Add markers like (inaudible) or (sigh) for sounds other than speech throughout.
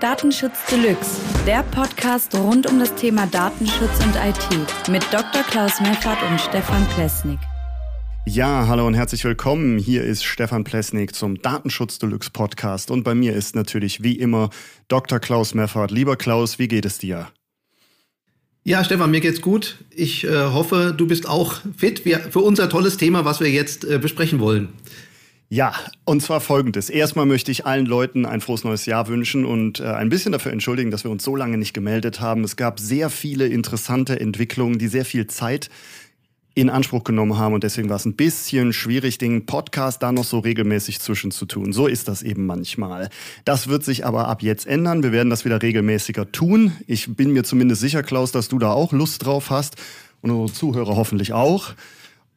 Datenschutz Deluxe, der Podcast rund um das Thema Datenschutz und IT mit Dr. Klaus Meffert und Stefan Plesnik. Ja, hallo und herzlich willkommen. Hier ist Stefan Plesnik zum Datenschutz Deluxe Podcast und bei mir ist natürlich wie immer Dr. Klaus Meffert. Lieber Klaus, wie geht es dir? Ja, Stefan, mir geht's gut. Ich äh, hoffe, du bist auch fit für unser tolles Thema, was wir jetzt äh, besprechen wollen. Ja, und zwar folgendes. Erstmal möchte ich allen Leuten ein frohes neues Jahr wünschen und äh, ein bisschen dafür entschuldigen, dass wir uns so lange nicht gemeldet haben. Es gab sehr viele interessante Entwicklungen, die sehr viel Zeit in Anspruch genommen haben und deswegen war es ein bisschen schwierig, den Podcast da noch so regelmäßig zwischen zu tun. So ist das eben manchmal. Das wird sich aber ab jetzt ändern. Wir werden das wieder regelmäßiger tun. Ich bin mir zumindest sicher, Klaus, dass du da auch Lust drauf hast und unsere Zuhörer hoffentlich auch.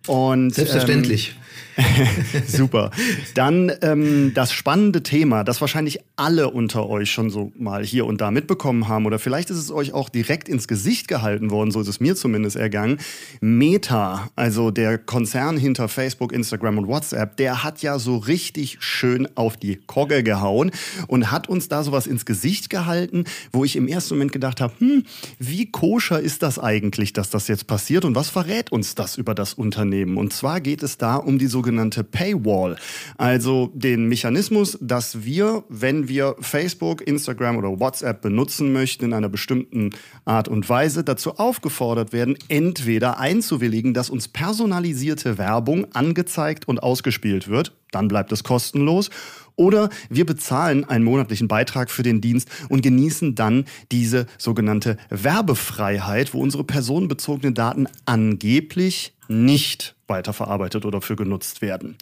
Und, Selbstverständlich. Ähm, (laughs) Super. Dann ähm, das spannende Thema, das wahrscheinlich alle unter euch schon so mal hier und da mitbekommen haben oder vielleicht ist es euch auch direkt ins Gesicht gehalten worden, so ist es mir zumindest ergangen. Meta, also der Konzern hinter Facebook, Instagram und WhatsApp, der hat ja so richtig schön auf die Kogge gehauen und hat uns da sowas ins Gesicht gehalten, wo ich im ersten Moment gedacht habe, hm, wie koscher ist das eigentlich, dass das jetzt passiert und was verrät uns das über das Unternehmen? Und zwar geht es da um die sogenannte sogenannte Paywall. Also den Mechanismus, dass wir, wenn wir Facebook, Instagram oder WhatsApp benutzen möchten in einer bestimmten Art und Weise, dazu aufgefordert werden, entweder einzuwilligen, dass uns personalisierte Werbung angezeigt und ausgespielt wird, dann bleibt es kostenlos, oder wir bezahlen einen monatlichen Beitrag für den Dienst und genießen dann diese sogenannte Werbefreiheit, wo unsere personenbezogenen Daten angeblich nicht weiterverarbeitet oder für genutzt werden.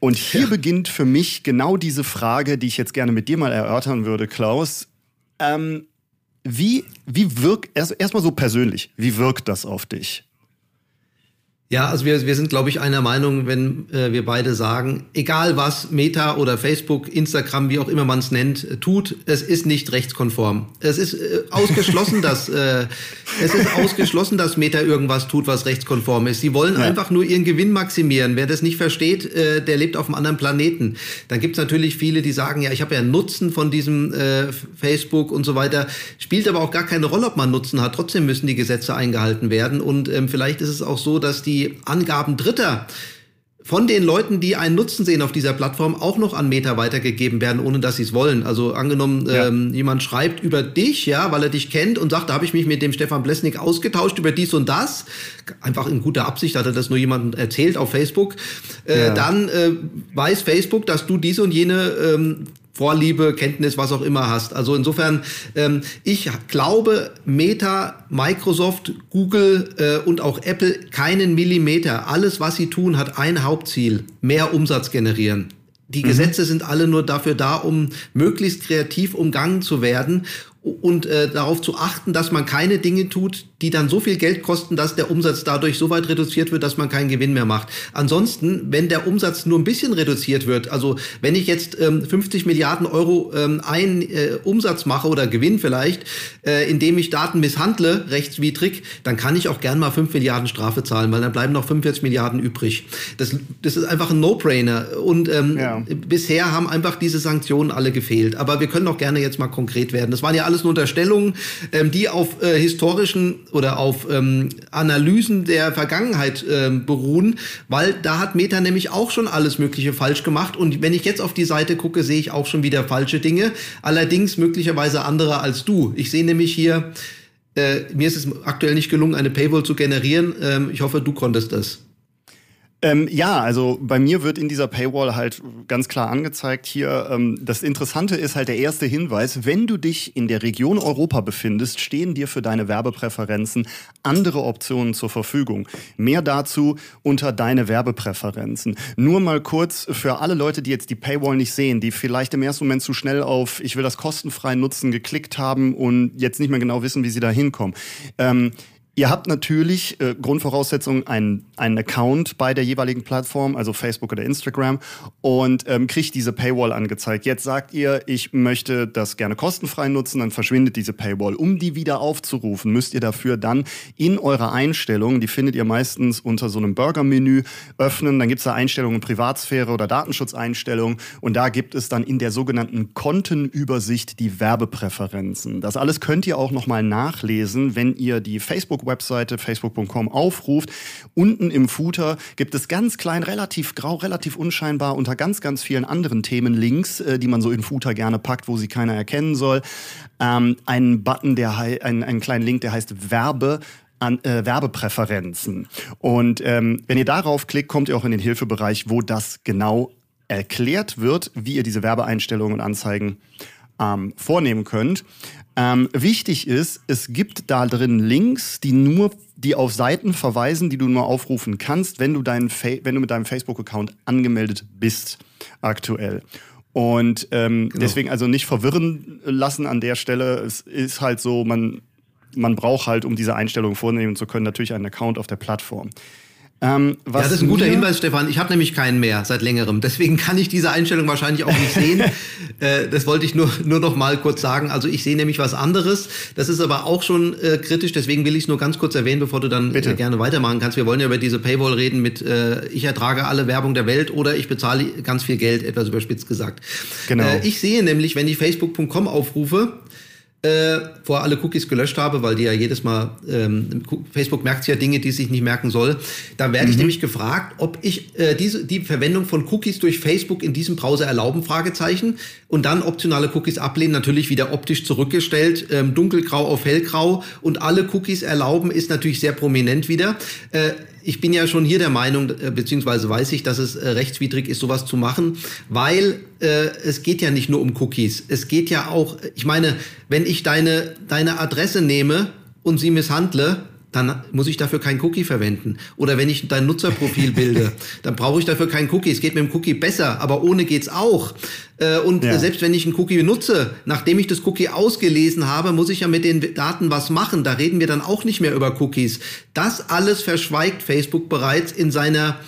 Und hier ja. beginnt für mich genau diese Frage, die ich jetzt gerne mit dir mal erörtern würde, Klaus. Ähm, wie, wie wirkt, erst, erstmal so persönlich, wie wirkt das auf dich? Ja, also wir, wir sind, glaube ich, einer Meinung, wenn äh, wir beide sagen, egal was Meta oder Facebook, Instagram, wie auch immer man es nennt, äh, tut, es ist nicht rechtskonform. Es ist äh, ausgeschlossen, (laughs) dass äh, es ist ausgeschlossen, dass Meta irgendwas tut, was rechtskonform ist. Sie wollen ja. einfach nur ihren Gewinn maximieren. Wer das nicht versteht, äh, der lebt auf einem anderen Planeten. Dann gibt's natürlich viele, die sagen, ja, ich habe ja Nutzen von diesem äh, Facebook und so weiter. Spielt aber auch gar keine Rolle, ob man Nutzen hat. Trotzdem müssen die Gesetze eingehalten werden. Und ähm, vielleicht ist es auch so, dass die Angaben Dritter von den Leuten, die einen Nutzen sehen auf dieser Plattform, auch noch an Meta weitergegeben werden, ohne dass sie es wollen. Also angenommen, ja. ähm, jemand schreibt über dich, ja, weil er dich kennt und sagt, da habe ich mich mit dem Stefan Blesnik ausgetauscht über dies und das. Einfach in guter Absicht hat er das nur jemandem erzählt auf Facebook. Äh, ja. Dann äh, weiß Facebook, dass du diese und jene ähm, Vorliebe, Kenntnis, was auch immer hast. Also insofern, ähm, ich glaube, Meta, Microsoft, Google äh, und auch Apple keinen Millimeter. Alles, was sie tun, hat ein Hauptziel, mehr Umsatz generieren. Die mhm. Gesetze sind alle nur dafür da, um möglichst kreativ umgangen zu werden und äh, darauf zu achten, dass man keine Dinge tut, die dann so viel Geld kosten, dass der Umsatz dadurch so weit reduziert wird, dass man keinen Gewinn mehr macht. Ansonsten, wenn der Umsatz nur ein bisschen reduziert wird, also wenn ich jetzt ähm, 50 Milliarden Euro ähm, ein äh, Umsatz mache oder Gewinn vielleicht, äh, indem ich Daten misshandle, rechtswidrig, dann kann ich auch gern mal 5 Milliarden Strafe zahlen, weil dann bleiben noch 45 Milliarden übrig. Das, das ist einfach ein No-Brainer. Und ähm, ja. bisher haben einfach diese Sanktionen alle gefehlt. Aber wir können auch gerne jetzt mal konkret werden. Das waren ja alles nur Unterstellungen, ähm, die auf äh, historischen oder auf ähm, Analysen der Vergangenheit ähm, beruhen, weil da hat Meta nämlich auch schon alles Mögliche falsch gemacht. Und wenn ich jetzt auf die Seite gucke, sehe ich auch schon wieder falsche Dinge. Allerdings möglicherweise andere als du. Ich sehe nämlich hier, äh, mir ist es aktuell nicht gelungen, eine Paywall zu generieren. Ähm, ich hoffe, du konntest das. Ähm, ja, also bei mir wird in dieser Paywall halt ganz klar angezeigt hier, ähm, das Interessante ist halt der erste Hinweis, wenn du dich in der Region Europa befindest, stehen dir für deine Werbepräferenzen andere Optionen zur Verfügung. Mehr dazu unter deine Werbepräferenzen. Nur mal kurz für alle Leute, die jetzt die Paywall nicht sehen, die vielleicht im ersten Moment zu schnell auf ich will das kostenfrei nutzen geklickt haben und jetzt nicht mehr genau wissen, wie sie da hinkommen. Ähm, Ihr habt natürlich äh, Grundvoraussetzung einen, einen Account bei der jeweiligen Plattform, also Facebook oder Instagram, und ähm, kriegt diese Paywall angezeigt. Jetzt sagt ihr, ich möchte das gerne kostenfrei nutzen, dann verschwindet diese Paywall. Um die wieder aufzurufen, müsst ihr dafür dann in eurer Einstellungen, die findet ihr meistens unter so einem Burger-Menü, öffnen. Dann gibt's da Einstellungen Privatsphäre oder Datenschutzeinstellungen und da gibt es dann in der sogenannten Kontenübersicht die Werbepräferenzen. Das alles könnt ihr auch nochmal nachlesen, wenn ihr die Facebook Facebook-Webseite facebook.com aufruft. Unten im Footer gibt es ganz klein, relativ grau, relativ unscheinbar unter ganz, ganz vielen anderen Themen Links, äh, die man so in Footer gerne packt, wo sie keiner erkennen soll. Ähm, einen Button, der ein, einen kleinen Link, der heißt Werbe an äh, Werbepräferenzen. Und ähm, wenn ihr darauf klickt, kommt ihr auch in den Hilfebereich, wo das genau erklärt wird, wie ihr diese Werbeeinstellungen und Anzeigen ähm, vornehmen könnt. Ähm, wichtig ist, es gibt da drin Links, die nur, die auf Seiten verweisen, die du nur aufrufen kannst, wenn du, deinen wenn du mit deinem Facebook-Account angemeldet bist aktuell. Und ähm, genau. deswegen also nicht verwirren lassen an der Stelle. Es ist halt so, man, man braucht halt, um diese Einstellung vornehmen zu können, natürlich einen Account auf der Plattform. Ähm, ja, das ist ein guter Hinweis, Stefan. Ich habe nämlich keinen mehr seit längerem. Deswegen kann ich diese Einstellung wahrscheinlich auch nicht sehen. (laughs) äh, das wollte ich nur, nur noch mal kurz sagen. Also ich sehe nämlich was anderes. Das ist aber auch schon äh, kritisch. Deswegen will ich es nur ganz kurz erwähnen, bevor du dann äh, gerne weitermachen kannst. Wir wollen ja über diese Paywall reden mit äh, ich ertrage alle Werbung der Welt oder ich bezahle ganz viel Geld, etwas überspitzt gesagt. Genau. Äh, ich sehe nämlich, wenn ich facebook.com aufrufe, äh, vorher alle Cookies gelöscht habe, weil die ja jedes Mal, ähm, Facebook merkt ja Dinge, die sich nicht merken soll. Da werde mhm. ich nämlich gefragt, ob ich äh, diese, die Verwendung von Cookies durch Facebook in diesem Browser erlauben, Fragezeichen. Und dann optionale Cookies ablehnen, natürlich wieder optisch zurückgestellt, ähm, dunkelgrau auf hellgrau. Und alle Cookies erlauben ist natürlich sehr prominent wieder. Äh, ich bin ja schon hier der Meinung, äh, beziehungsweise weiß ich, dass es äh, rechtswidrig ist, sowas zu machen, weil äh, es geht ja nicht nur um Cookies. Es geht ja auch, ich meine, wenn ich deine, deine Adresse nehme und sie misshandle, dann muss ich dafür kein Cookie verwenden. Oder wenn ich dein Nutzerprofil (laughs) bilde, dann brauche ich dafür kein Cookie. Es geht mit dem Cookie besser, aber ohne geht's auch. Äh, und ja. selbst wenn ich einen Cookie benutze, nachdem ich das Cookie ausgelesen habe, muss ich ja mit den Daten was machen. Da reden wir dann auch nicht mehr über Cookies. Das alles verschweigt Facebook bereits in seiner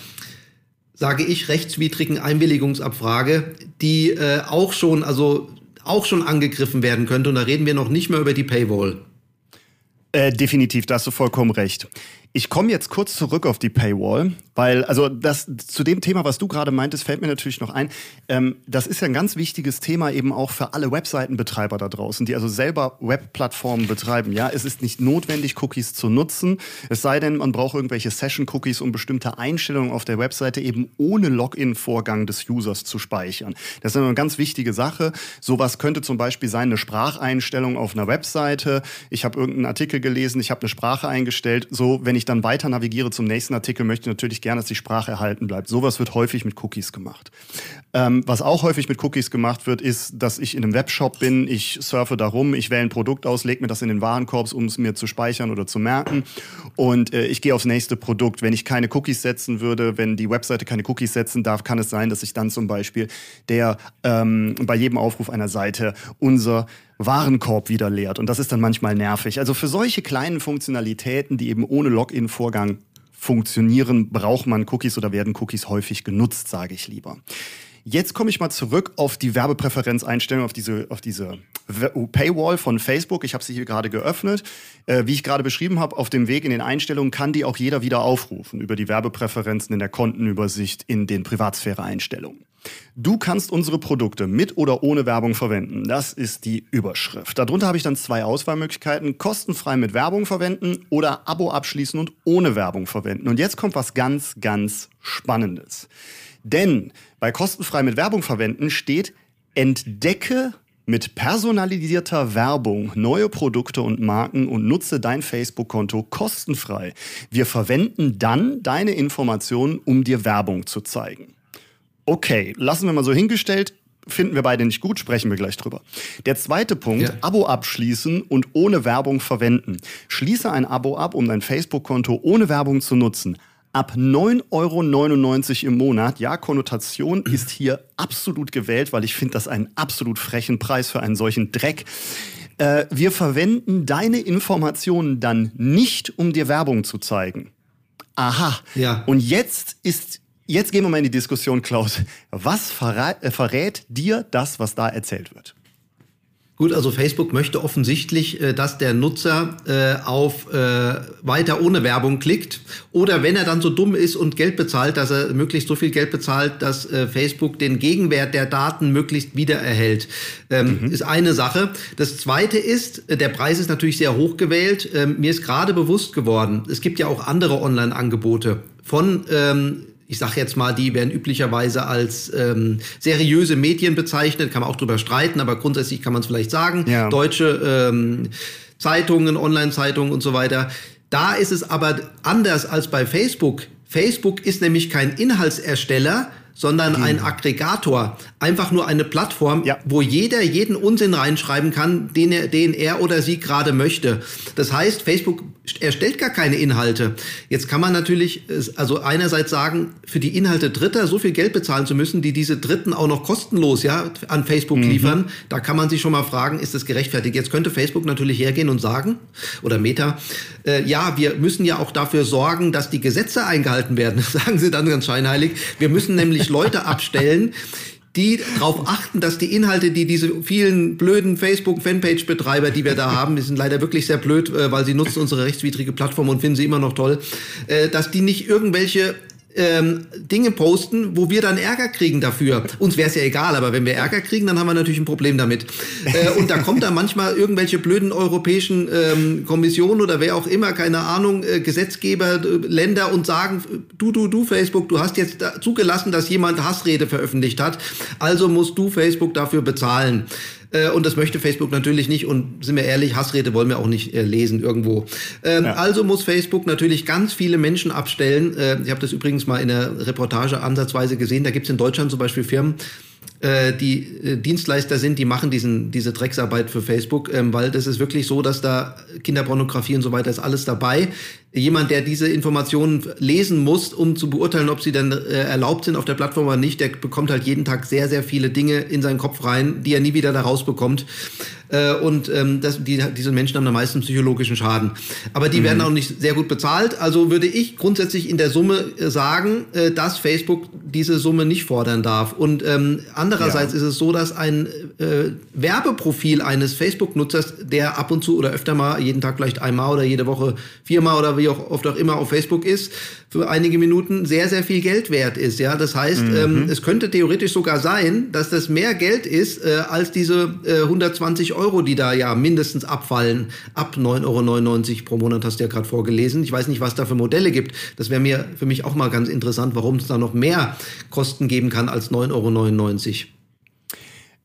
sage ich, rechtswidrigen Einwilligungsabfrage, die äh, auch schon, also auch schon angegriffen werden könnte. Und da reden wir noch nicht mehr über die Paywall. Äh, definitiv, da hast du vollkommen recht. Ich komme jetzt kurz zurück auf die Paywall, weil, also das zu dem Thema, was du gerade meintest, fällt mir natürlich noch ein. Ähm, das ist ja ein ganz wichtiges Thema eben auch für alle Webseitenbetreiber da draußen, die also selber Webplattformen betreiben. Ja, es ist nicht notwendig, Cookies zu nutzen. Es sei denn, man braucht irgendwelche Session-Cookies, um bestimmte Einstellungen auf der Webseite eben ohne Login-Vorgang des Users zu speichern. Das ist eine ganz wichtige Sache. Sowas könnte zum Beispiel sein, eine Spracheinstellung auf einer Webseite. Ich habe irgendeinen Artikel gelesen, ich habe eine Sprache eingestellt. So, wenn ich ich dann weiter navigiere zum nächsten Artikel, möchte ich natürlich gerne, dass die Sprache erhalten bleibt. Sowas wird häufig mit Cookies gemacht. Ähm, was auch häufig mit Cookies gemacht wird, ist, dass ich in einem Webshop bin, ich surfe da rum, ich wähle ein Produkt aus, lege mir das in den Warenkorb, um es mir zu speichern oder zu merken. Und äh, ich gehe aufs nächste Produkt. Wenn ich keine Cookies setzen würde, wenn die Webseite keine Cookies setzen darf, kann es sein, dass ich dann zum Beispiel der ähm, bei jedem Aufruf einer Seite unser Warenkorb wieder leert. Und das ist dann manchmal nervig. Also für solche kleinen Funktionalitäten, die eben ohne Login-Vorgang funktionieren, braucht man Cookies oder werden Cookies häufig genutzt, sage ich lieber. Jetzt komme ich mal zurück auf die Werbepräferenzeinstellung, auf diese, auf diese Paywall von Facebook. Ich habe sie hier gerade geöffnet. Äh, wie ich gerade beschrieben habe, auf dem Weg in den Einstellungen kann die auch jeder wieder aufrufen über die Werbepräferenzen in der Kontenübersicht in den Privatsphäre-Einstellungen. Du kannst unsere Produkte mit oder ohne Werbung verwenden. Das ist die Überschrift. Darunter habe ich dann zwei Auswahlmöglichkeiten. Kostenfrei mit Werbung verwenden oder Abo abschließen und ohne Werbung verwenden. Und jetzt kommt was ganz, ganz Spannendes. Denn bei kostenfrei mit Werbung verwenden steht, entdecke mit personalisierter Werbung neue Produkte und Marken und nutze dein Facebook-Konto kostenfrei. Wir verwenden dann deine Informationen, um dir Werbung zu zeigen. Okay, lassen wir mal so hingestellt. Finden wir beide nicht gut, sprechen wir gleich drüber. Der zweite Punkt, ja. Abo abschließen und ohne Werbung verwenden. Schließe ein Abo ab, um dein Facebook-Konto ohne Werbung zu nutzen. Ab 9,99 Euro im Monat. Ja, Konnotation ist hier absolut gewählt, weil ich finde das einen absolut frechen Preis für einen solchen Dreck. Äh, wir verwenden deine Informationen dann nicht, um dir Werbung zu zeigen. Aha. Ja. Und jetzt ist, jetzt gehen wir mal in die Diskussion, Klaus. Was verrät, äh, verrät dir das, was da erzählt wird? Gut, also Facebook möchte offensichtlich, äh, dass der Nutzer äh, auf äh, weiter ohne Werbung klickt. Oder wenn er dann so dumm ist und Geld bezahlt, dass er möglichst so viel Geld bezahlt, dass äh, Facebook den Gegenwert der Daten möglichst wiedererhält. Ähm, mhm. Ist eine Sache. Das zweite ist, äh, der Preis ist natürlich sehr hoch gewählt. Ähm, mir ist gerade bewusst geworden, es gibt ja auch andere Online-Angebote von ähm, ich sage jetzt mal, die werden üblicherweise als ähm, seriöse Medien bezeichnet, kann man auch drüber streiten, aber grundsätzlich kann man es vielleicht sagen. Ja. Deutsche ähm, Zeitungen, Online-Zeitungen und so weiter. Da ist es aber anders als bei Facebook. Facebook ist nämlich kein Inhaltsersteller, sondern ein mhm. Aggregator. Einfach nur eine Plattform, ja. wo jeder jeden Unsinn reinschreiben kann, den er, den er oder sie gerade möchte. Das heißt, Facebook erstellt gar keine Inhalte. Jetzt kann man natürlich, also einerseits sagen, für die Inhalte Dritter so viel Geld bezahlen zu müssen, die diese Dritten auch noch kostenlos ja an Facebook mhm. liefern. Da kann man sich schon mal fragen, ist das gerechtfertigt? Jetzt könnte Facebook natürlich hergehen und sagen, oder Meta, äh, ja, wir müssen ja auch dafür sorgen, dass die Gesetze eingehalten werden. Das (laughs) sagen sie dann ganz scheinheilig. Wir müssen nämlich Leute abstellen, die darauf achten, dass die Inhalte, die diese vielen blöden Facebook-Fanpage-Betreiber, die wir da haben, die sind leider wirklich sehr blöd, äh, weil sie nutzen unsere rechtswidrige Plattform und finden sie immer noch toll, äh, dass die nicht irgendwelche ähm, Dinge posten, wo wir dann Ärger kriegen dafür. Uns wäre es ja egal, aber wenn wir Ärger kriegen, dann haben wir natürlich ein Problem damit. Äh, und da kommt dann manchmal irgendwelche blöden europäischen ähm, Kommissionen oder wer auch immer, keine Ahnung, äh, Gesetzgeber, äh, Länder und sagen, du, du, du, Facebook, du hast jetzt zugelassen, dass jemand Hassrede veröffentlicht hat, also musst du Facebook dafür bezahlen. Äh, und das möchte Facebook natürlich nicht. Und sind wir ehrlich, Hassrede wollen wir auch nicht äh, lesen irgendwo. Ähm, ja. Also muss Facebook natürlich ganz viele Menschen abstellen. Äh, ich habe das übrigens mal in der Reportage ansatzweise gesehen. Da gibt es in Deutschland zum Beispiel Firmen, äh, die äh, Dienstleister sind, die machen diesen, diese Drecksarbeit für Facebook, ähm, weil das ist wirklich so, dass da Kinderpornografie und so weiter ist alles dabei. Jemand, der diese Informationen lesen muss, um zu beurteilen, ob sie denn äh, erlaubt sind auf der Plattform oder nicht, der bekommt halt jeden Tag sehr, sehr viele Dinge in seinen Kopf rein, die er nie wieder da rausbekommt. Äh, und ähm, das, die, diese Menschen haben am meisten psychologischen Schaden. Aber die mhm. werden auch nicht sehr gut bezahlt. Also würde ich grundsätzlich in der Summe äh, sagen, äh, dass Facebook diese Summe nicht fordern darf. Und ähm, andererseits ja. ist es so, dass ein äh, Werbeprofil eines Facebook-Nutzers, der ab und zu oder öfter mal, jeden Tag vielleicht einmal oder jede Woche viermal oder wie auch oft auch immer auf Facebook ist, für einige Minuten sehr, sehr viel Geld wert ist. Ja, das heißt, mhm. ähm, es könnte theoretisch sogar sein, dass das mehr Geld ist äh, als diese äh, 120 Euro, die da ja mindestens abfallen. Ab 9,99 Euro pro Monat hast du ja gerade vorgelesen. Ich weiß nicht, was da für Modelle gibt. Das wäre mir für mich auch mal ganz interessant, warum es da noch mehr Kosten geben kann als 9,99 Euro.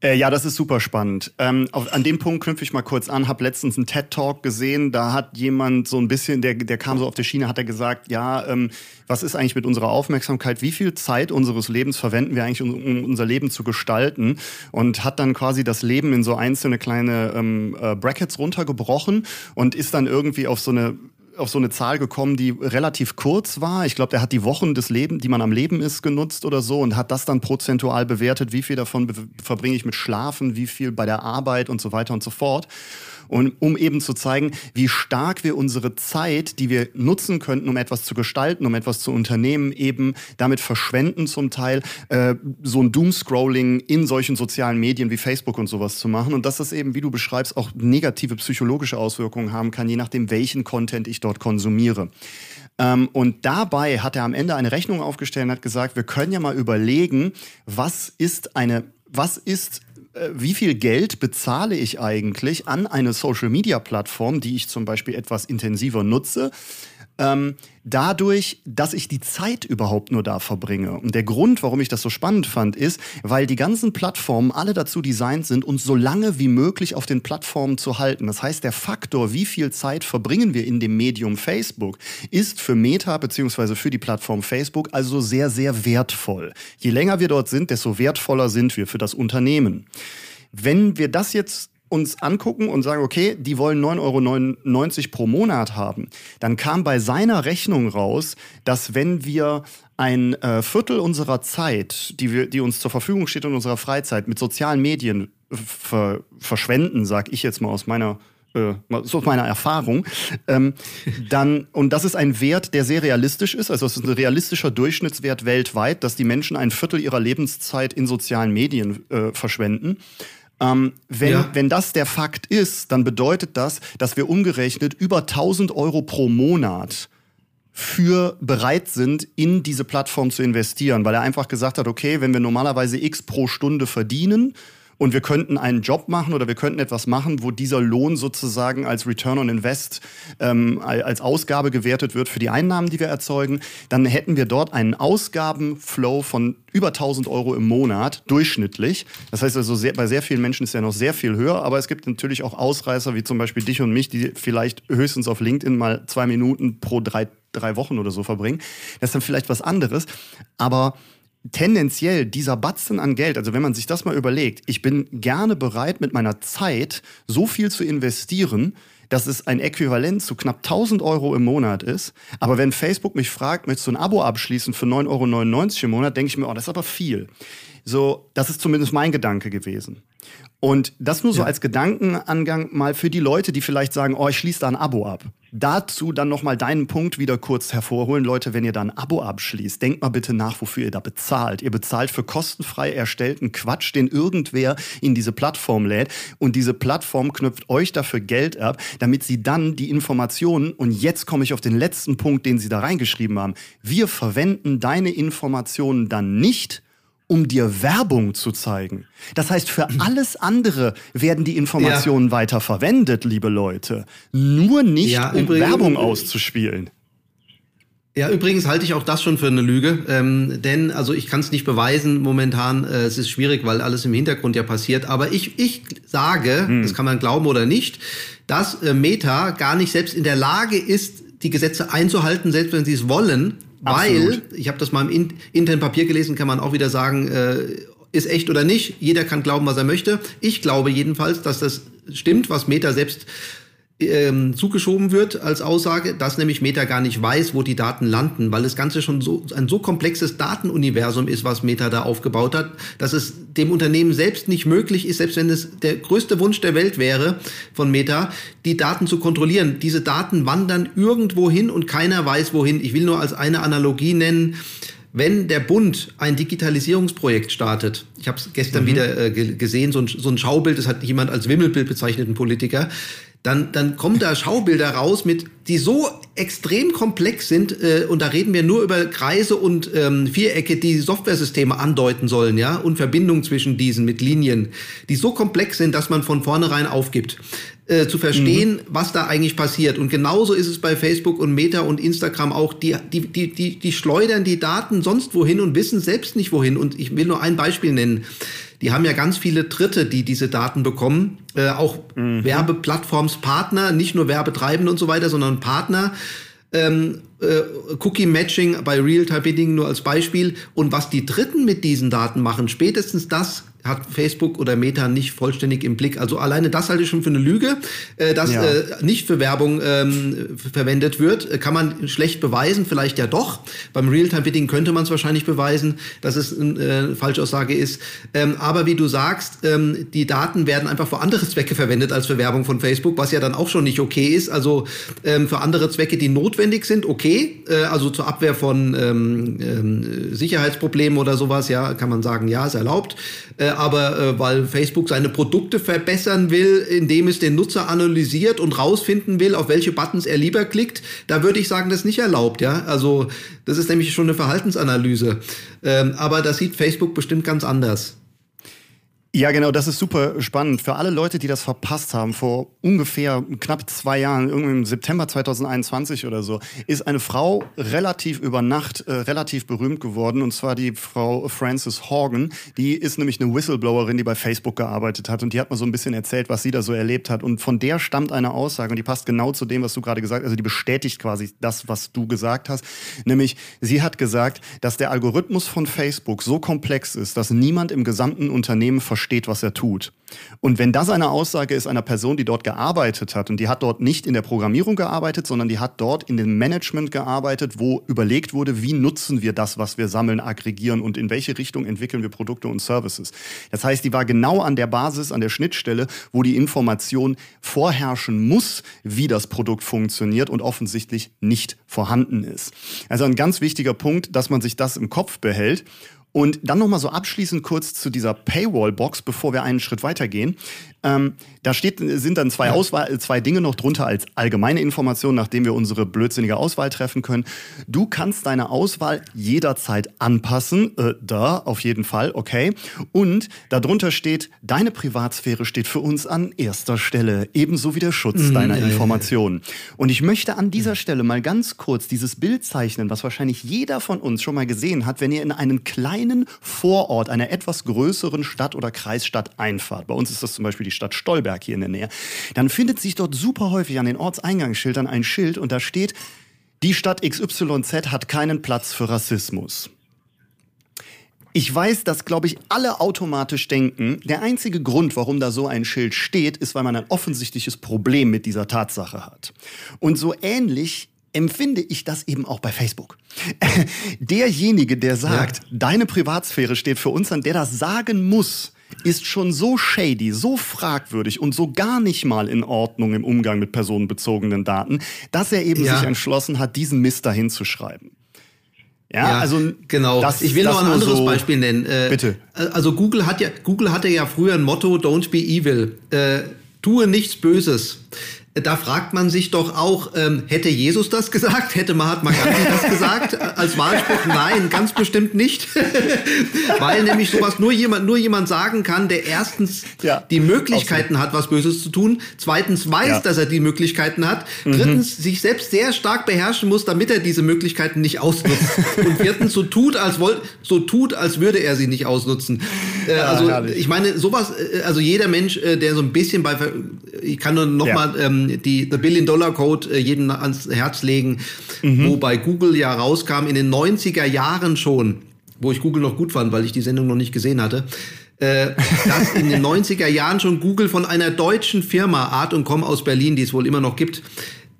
Äh, ja, das ist super spannend. Ähm, auf, an dem Punkt knüpfe ich mal kurz an. Hab letztens einen TED-Talk gesehen. Da hat jemand so ein bisschen, der, der kam so auf der Schiene, hat er gesagt, ja, ähm, was ist eigentlich mit unserer Aufmerksamkeit? Wie viel Zeit unseres Lebens verwenden wir eigentlich, um, um unser Leben zu gestalten? Und hat dann quasi das Leben in so einzelne kleine ähm, äh, Brackets runtergebrochen und ist dann irgendwie auf so eine auf so eine Zahl gekommen, die relativ kurz war. Ich glaube, der hat die Wochen des Lebens, die man am Leben ist, genutzt oder so und hat das dann prozentual bewertet, wie viel davon verbringe ich mit Schlafen, wie viel bei der Arbeit und so weiter und so fort. Und um eben zu zeigen, wie stark wir unsere Zeit, die wir nutzen könnten, um etwas zu gestalten, um etwas zu unternehmen, eben damit verschwenden zum Teil, äh, so ein Doomscrolling in solchen sozialen Medien wie Facebook und sowas zu machen. Und dass das eben, wie du beschreibst, auch negative psychologische Auswirkungen haben kann, je nachdem, welchen Content ich dort konsumiere. Ähm, und dabei hat er am Ende eine Rechnung aufgestellt und hat gesagt, wir können ja mal überlegen, was ist eine, was ist wie viel Geld bezahle ich eigentlich an eine Social-Media-Plattform, die ich zum Beispiel etwas intensiver nutze, ähm, dadurch, dass ich die Zeit überhaupt nur da verbringe. Und der Grund, warum ich das so spannend fand, ist, weil die ganzen Plattformen alle dazu designt sind, uns so lange wie möglich auf den Plattformen zu halten. Das heißt, der Faktor, wie viel Zeit verbringen wir in dem Medium Facebook, ist für Meta bzw. für die Plattform Facebook also sehr, sehr wertvoll. Je länger wir dort sind, desto wertvoller sind wir für das Unternehmen. Wenn wir das jetzt uns angucken und sagen, okay, die wollen 9,99 Euro pro Monat haben, dann kam bei seiner Rechnung raus, dass wenn wir ein äh, Viertel unserer Zeit, die, wir, die uns zur Verfügung steht in unserer Freizeit, mit sozialen Medien ver verschwenden, sag ich jetzt mal aus meiner äh, so meiner Erfahrung, ähm, dann, und das ist ein Wert, der sehr realistisch ist, also es ist ein realistischer Durchschnittswert weltweit, dass die Menschen ein Viertel ihrer Lebenszeit in sozialen Medien äh, verschwenden. Ähm, wenn, ja. wenn das der Fakt ist, dann bedeutet das, dass wir umgerechnet über 1000 Euro pro Monat für bereit sind, in diese Plattform zu investieren, weil er einfach gesagt hat, okay, wenn wir normalerweise X pro Stunde verdienen, und wir könnten einen Job machen oder wir könnten etwas machen, wo dieser Lohn sozusagen als Return on Invest ähm, als Ausgabe gewertet wird für die Einnahmen, die wir erzeugen, dann hätten wir dort einen Ausgabenflow von über 1000 Euro im Monat durchschnittlich. Das heißt also, sehr, bei sehr vielen Menschen ist ja noch sehr viel höher, aber es gibt natürlich auch Ausreißer wie zum Beispiel dich und mich, die vielleicht höchstens auf LinkedIn mal zwei Minuten pro drei, drei Wochen oder so verbringen. Das ist dann vielleicht was anderes, aber tendenziell dieser Batzen an Geld, also wenn man sich das mal überlegt, ich bin gerne bereit, mit meiner Zeit so viel zu investieren, dass es ein Äquivalent zu knapp 1000 Euro im Monat ist. Aber wenn Facebook mich fragt, möchtest du ein Abo abschließen für 9,99 Euro im Monat, denke ich mir, oh, das ist aber viel. So, das ist zumindest mein Gedanke gewesen. Und das nur so ja. als Gedankenangang mal für die Leute, die vielleicht sagen, oh, ich schließe da ein Abo ab. Dazu dann nochmal deinen Punkt wieder kurz hervorholen. Leute, wenn ihr da ein Abo abschließt, denkt mal bitte nach, wofür ihr da bezahlt. Ihr bezahlt für kostenfrei erstellten Quatsch, den irgendwer in diese Plattform lädt. Und diese Plattform knüpft euch dafür Geld ab, damit sie dann die Informationen, und jetzt komme ich auf den letzten Punkt, den sie da reingeschrieben haben, wir verwenden deine Informationen dann nicht, um dir Werbung zu zeigen. Das heißt, für (clears throat) alles andere werden die Informationen ja. weiter verwendet, liebe Leute. Nur nicht, ja, um übrigens, Werbung auszuspielen. Ja, übrigens halte ich auch das schon für eine Lüge, ähm, denn also ich kann es nicht beweisen momentan. Äh, es ist schwierig, weil alles im Hintergrund ja passiert. Aber ich ich sage, hm. das kann man glauben oder nicht, dass äh, Meta gar nicht selbst in der Lage ist, die Gesetze einzuhalten, selbst wenn sie es wollen, weil, ich habe das mal im in internen Papier gelesen, kann man auch wieder sagen, äh, ist echt oder nicht. Jeder kann glauben, was er möchte. Ich glaube jedenfalls, dass das stimmt, was Meta selbst ähm, zugeschoben wird als Aussage, dass nämlich Meta gar nicht weiß, wo die Daten landen, weil das Ganze schon so ein so komplexes Datenuniversum ist, was Meta da aufgebaut hat, dass es dem Unternehmen selbst nicht möglich ist, selbst wenn es der größte Wunsch der Welt wäre von Meta, die Daten zu kontrollieren. Diese Daten wandern irgendwo hin und keiner weiß wohin. Ich will nur als eine Analogie nennen. Wenn der Bund ein Digitalisierungsprojekt startet, ich habe es gestern mhm. wieder äh, gesehen, so ein, so ein Schaubild, das hat jemand als Wimmelbild bezeichnet, ein Politiker, dann, dann kommen da Schaubilder raus, mit, die so extrem komplex sind, äh, und da reden wir nur über Kreise und ähm, Vierecke, die Softwaresysteme andeuten sollen, ja, und Verbindungen zwischen diesen mit Linien, die so komplex sind, dass man von vornherein aufgibt, äh, zu verstehen, mhm. was da eigentlich passiert. Und genauso ist es bei Facebook und Meta und Instagram auch, die, die, die, die, die schleudern die Daten sonst wohin und wissen selbst nicht wohin. Und ich will nur ein Beispiel nennen die haben ja ganz viele Dritte, die diese Daten bekommen, äh, auch mhm. Werbeplattformspartner, nicht nur Werbetreibende und so weiter, sondern Partner. Ähm, äh, Cookie Matching bei Real-Time Bidding nur als Beispiel. Und was die Dritten mit diesen Daten machen, spätestens das hat Facebook oder Meta nicht vollständig im Blick. Also alleine das halte ich schon für eine Lüge, äh, dass ja. äh, nicht für Werbung ähm, verwendet wird. Äh, kann man schlecht beweisen, vielleicht ja doch. Beim Realtime-Bidding könnte man es wahrscheinlich beweisen, dass es eine äh, Falschaussage ist. Ähm, aber wie du sagst, ähm, die Daten werden einfach für andere Zwecke verwendet als für Werbung von Facebook, was ja dann auch schon nicht okay ist. Also ähm, für andere Zwecke, die notwendig sind, okay. Äh, also zur Abwehr von ähm, ähm, Sicherheitsproblemen oder sowas, ja, kann man sagen, ja, ist erlaubt. Aber äh, weil Facebook seine Produkte verbessern will, indem es den Nutzer analysiert und rausfinden will, auf welche Buttons er lieber klickt, da würde ich sagen, das ist nicht erlaubt, ja. Also das ist nämlich schon eine Verhaltensanalyse. Ähm, aber das sieht Facebook bestimmt ganz anders. Ja, genau, das ist super spannend. Für alle Leute, die das verpasst haben, vor ungefähr knapp zwei Jahren, irgendwie im September 2021 oder so, ist eine Frau relativ über Nacht äh, relativ berühmt geworden, und zwar die Frau Frances Horgan. Die ist nämlich eine Whistleblowerin, die bei Facebook gearbeitet hat, und die hat mal so ein bisschen erzählt, was sie da so erlebt hat. Und von der stammt eine Aussage, und die passt genau zu dem, was du gerade gesagt hast, also die bestätigt quasi das, was du gesagt hast. Nämlich, sie hat gesagt, dass der Algorithmus von Facebook so komplex ist, dass niemand im gesamten Unternehmen versteht, versteht, was er tut. Und wenn das eine Aussage ist einer Person, die dort gearbeitet hat und die hat dort nicht in der Programmierung gearbeitet, sondern die hat dort in dem Management gearbeitet, wo überlegt wurde, wie nutzen wir das, was wir sammeln, aggregieren und in welche Richtung entwickeln wir Produkte und Services. Das heißt, die war genau an der Basis, an der Schnittstelle, wo die Information vorherrschen muss, wie das Produkt funktioniert und offensichtlich nicht vorhanden ist. Also ein ganz wichtiger Punkt, dass man sich das im Kopf behält. Und dann nochmal so abschließend kurz zu dieser Paywall-Box, bevor wir einen Schritt weitergehen. Ähm, da steht, sind dann zwei, Auswahl, zwei Dinge noch drunter als allgemeine Information, nachdem wir unsere blödsinnige Auswahl treffen können. Du kannst deine Auswahl jederzeit anpassen. Äh, da, auf jeden Fall, okay. Und darunter steht, deine Privatsphäre steht für uns an erster Stelle, ebenso wie der Schutz mhm, deiner Informationen. Und ich möchte an dieser Stelle mal ganz kurz dieses Bild zeichnen, was wahrscheinlich jeder von uns schon mal gesehen hat, wenn ihr in einen kleinen Vorort einer etwas größeren Stadt oder Kreisstadt einfahrt. Bei uns ist das zum Beispiel die Stadt Stolberg hier in der Nähe, dann findet sich dort super häufig an den Ortseingangsschildern ein Schild und da steht, die Stadt XYZ hat keinen Platz für Rassismus. Ich weiß, dass, glaube ich, alle automatisch denken, der einzige Grund, warum da so ein Schild steht, ist, weil man ein offensichtliches Problem mit dieser Tatsache hat. Und so ähnlich empfinde ich das eben auch bei Facebook. (laughs) Derjenige, der sagt, ja. deine Privatsphäre steht für uns an, der das sagen muss, ist schon so shady, so fragwürdig und so gar nicht mal in Ordnung im Umgang mit personenbezogenen Daten, dass er eben ja. sich entschlossen hat, diesen Mist dahin zu schreiben. Ja, ja, also genau. Das, ich will noch ein anderes so Beispiel nennen. Äh, Bitte. Also Google hat ja Google hatte ja früher ein Motto: Don't be evil. Äh, tue nichts Böses da fragt man sich doch auch, ähm, hätte Jesus das gesagt? Hätte Mahatma Gandhi das gesagt als Wahlspruch? Nein, ganz bestimmt nicht. (laughs) Weil nämlich sowas nur jemand, nur jemand sagen kann, der erstens ja, die Möglichkeiten hat, was Böses zu tun, zweitens weiß, ja. dass er die Möglichkeiten hat, mhm. drittens sich selbst sehr stark beherrschen muss, damit er diese Möglichkeiten nicht ausnutzt und viertens so tut, als wollt, so tut, als würde er sie nicht ausnutzen. Äh, ja, also herrlich. ich meine, sowas, äh, also jeder Mensch, äh, der so ein bisschen bei, ich kann nur noch mal ähm, die The Billion Dollar Code äh, jedem ans Herz legen, mhm. wo bei Google ja rauskam in den 90er Jahren schon, wo ich Google noch gut fand, weil ich die Sendung noch nicht gesehen hatte, äh, dass in den 90er Jahren schon Google von einer deutschen Firma, Art und Com aus Berlin, die es wohl immer noch gibt,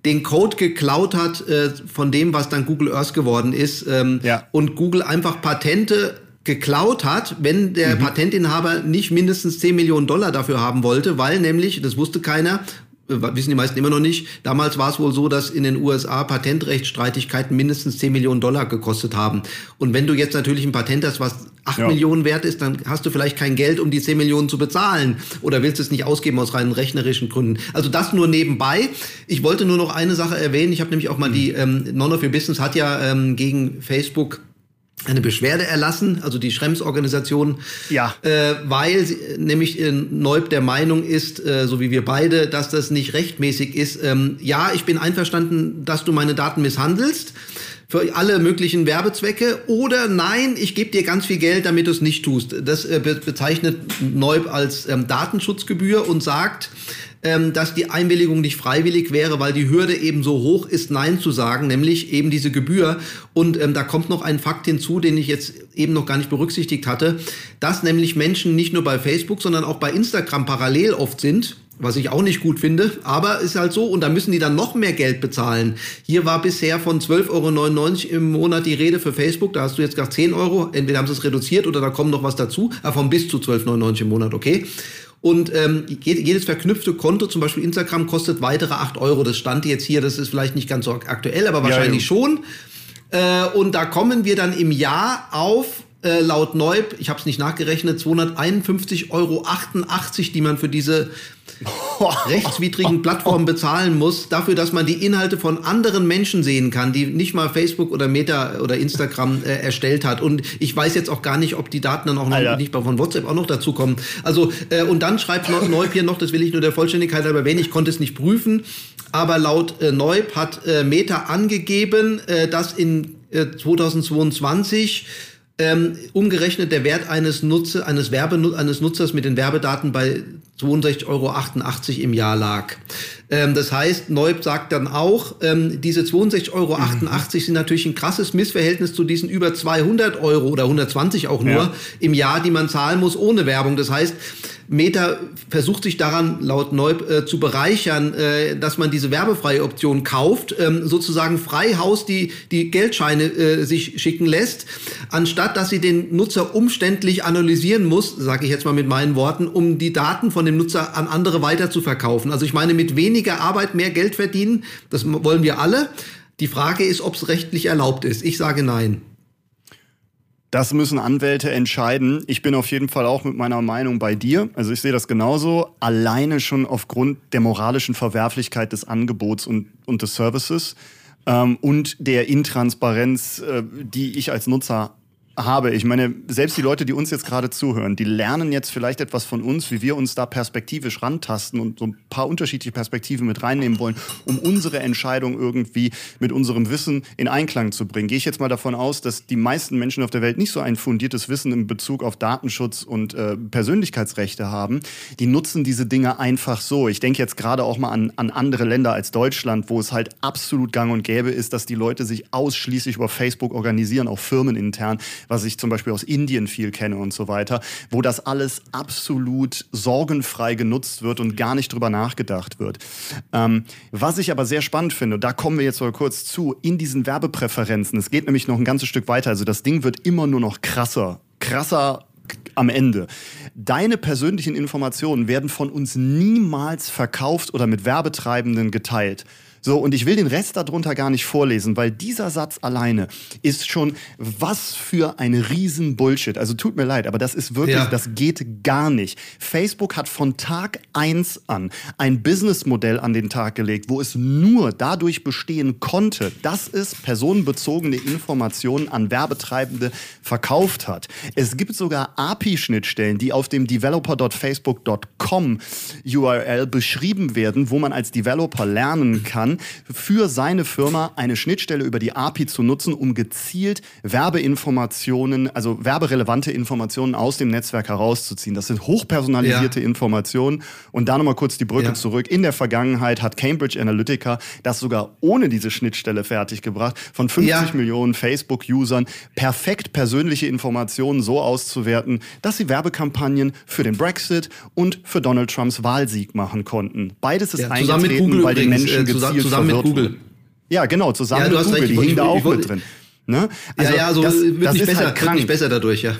den Code geklaut hat äh, von dem, was dann Google Earth geworden ist ähm, ja. und Google einfach Patente geklaut hat, wenn der mhm. Patentinhaber nicht mindestens 10 Millionen Dollar dafür haben wollte, weil nämlich, das wusste keiner, wissen die meisten immer noch nicht. Damals war es wohl so, dass in den USA Patentrechtsstreitigkeiten mindestens 10 Millionen Dollar gekostet haben. Und wenn du jetzt natürlich ein Patent hast, was 8 ja. Millionen wert ist, dann hast du vielleicht kein Geld, um die 10 Millionen zu bezahlen oder willst es nicht ausgeben aus rein rechnerischen Gründen. Also das nur nebenbei. Ich wollte nur noch eine Sache erwähnen. Ich habe nämlich auch mal mhm. die ähm, None of Your Business hat ja ähm, gegen Facebook eine Beschwerde erlassen, also die Schrems-Organisation, ja. äh, weil sie, nämlich äh, Neub der Meinung ist, äh, so wie wir beide, dass das nicht rechtmäßig ist. Ähm, ja, ich bin einverstanden, dass du meine Daten misshandelst für alle möglichen Werbezwecke oder nein, ich gebe dir ganz viel Geld, damit du es nicht tust. Das äh, bezeichnet Neub als ähm, Datenschutzgebühr und sagt, ähm, dass die Einwilligung nicht freiwillig wäre, weil die Hürde eben so hoch ist, Nein zu sagen, nämlich eben diese Gebühr. Und ähm, da kommt noch ein Fakt hinzu, den ich jetzt eben noch gar nicht berücksichtigt hatte, dass nämlich Menschen nicht nur bei Facebook, sondern auch bei Instagram parallel oft sind was ich auch nicht gut finde, aber ist halt so und da müssen die dann noch mehr Geld bezahlen. Hier war bisher von 12,99 Euro im Monat die Rede für Facebook, da hast du jetzt gar 10 Euro, entweder haben sie es reduziert oder da kommt noch was dazu, aber von bis zu 12,99 Euro im Monat, okay. Und ähm, jedes verknüpfte Konto, zum Beispiel Instagram, kostet weitere 8 Euro. Das stand jetzt hier, das ist vielleicht nicht ganz so aktuell, aber wahrscheinlich ja, schon. Äh, und da kommen wir dann im Jahr auf äh, laut Neub, ich habe es nicht nachgerechnet, 251,88 Euro, die man für diese (laughs) rechtswidrigen Plattformen bezahlen muss, dafür, dass man die Inhalte von anderen Menschen sehen kann, die nicht mal Facebook oder Meta oder Instagram äh, erstellt hat. Und ich weiß jetzt auch gar nicht, ob die Daten dann auch noch Alter. nicht von WhatsApp auch noch dazu kommen. Also, äh, und dann schreibt Neub hier noch, das will ich nur der Vollständigkeit aber erwähnen, ich konnte es nicht prüfen, aber laut äh, Neub hat äh, Meta angegeben, äh, dass in 2022 äh, ähm, umgerechnet der Wert eines Nutzer, eines Werbe eines Nutzers mit den Werbedaten bei 62,88 Euro im Jahr lag. Ähm, das heißt, Neub sagt dann auch, ähm, diese 62,88 Euro mhm. sind natürlich ein krasses Missverhältnis zu diesen über 200 Euro oder 120 auch nur ja. im Jahr, die man zahlen muss ohne Werbung. Das heißt, Meta versucht sich daran, laut Neub, äh, zu bereichern, äh, dass man diese werbefreie Option kauft, ähm, sozusagen frei Haus die, die Geldscheine äh, sich schicken lässt, anstatt dass sie den Nutzer umständlich analysieren muss, sage ich jetzt mal mit meinen Worten, um die Daten von dem Nutzer an andere weiter zu verkaufen. Also ich meine, mit weniger Arbeit mehr Geld verdienen, das wollen wir alle. Die Frage ist, ob es rechtlich erlaubt ist. Ich sage nein. Das müssen Anwälte entscheiden. Ich bin auf jeden Fall auch mit meiner Meinung bei dir. Also ich sehe das genauso. Alleine schon aufgrund der moralischen Verwerflichkeit des Angebots und, und des Services ähm, und der Intransparenz, äh, die ich als Nutzer habe. Ich meine, selbst die Leute, die uns jetzt gerade zuhören, die lernen jetzt vielleicht etwas von uns, wie wir uns da perspektivisch rantasten und so ein paar unterschiedliche Perspektiven mit reinnehmen wollen, um unsere Entscheidung irgendwie mit unserem Wissen in Einklang zu bringen. Gehe ich jetzt mal davon aus, dass die meisten Menschen auf der Welt nicht so ein fundiertes Wissen in Bezug auf Datenschutz und äh, Persönlichkeitsrechte haben. Die nutzen diese Dinge einfach so. Ich denke jetzt gerade auch mal an, an andere Länder als Deutschland, wo es halt absolut gang und gäbe ist, dass die Leute sich ausschließlich über Facebook organisieren, auch firmenintern, was ich zum Beispiel aus Indien viel kenne und so weiter, wo das alles absolut sorgenfrei genutzt wird und gar nicht drüber nachgedacht wird. Ähm, was ich aber sehr spannend finde, da kommen wir jetzt mal kurz zu, in diesen Werbepräferenzen, es geht nämlich noch ein ganzes Stück weiter, also das Ding wird immer nur noch krasser, krasser am Ende. Deine persönlichen Informationen werden von uns niemals verkauft oder mit Werbetreibenden geteilt. So, und ich will den Rest darunter gar nicht vorlesen, weil dieser Satz alleine ist schon was für ein riesen Bullshit. Also tut mir leid, aber das ist wirklich, ja. das geht gar nicht. Facebook hat von Tag eins an ein Businessmodell an den Tag gelegt, wo es nur dadurch bestehen konnte, dass es personenbezogene Informationen an Werbetreibende verkauft hat. Es gibt sogar API-Schnittstellen, die auf dem developer.facebook.com URL beschrieben werden, wo man als Developer lernen kann, kann, für seine Firma eine Schnittstelle über die API zu nutzen, um gezielt Werbeinformationen, also werberelevante Informationen aus dem Netzwerk herauszuziehen. Das sind hochpersonalisierte ja. Informationen. Und da nochmal kurz die Brücke ja. zurück. In der Vergangenheit hat Cambridge Analytica das sogar ohne diese Schnittstelle fertiggebracht, von 50 ja. Millionen Facebook-Usern perfekt persönliche Informationen so auszuwerten, dass sie Werbekampagnen für den Brexit und für Donald Trumps Wahlsieg machen konnten. Beides ist eingetreten, weil die Menschen äh, gezielt zusammen mit Google. Ja, genau, zusammen ja, mit Google, recht, die hingen da auch mit drin. Ne? Also, ja, ja, also das, wird, das nicht besser, halt wird nicht besser dadurch, ja.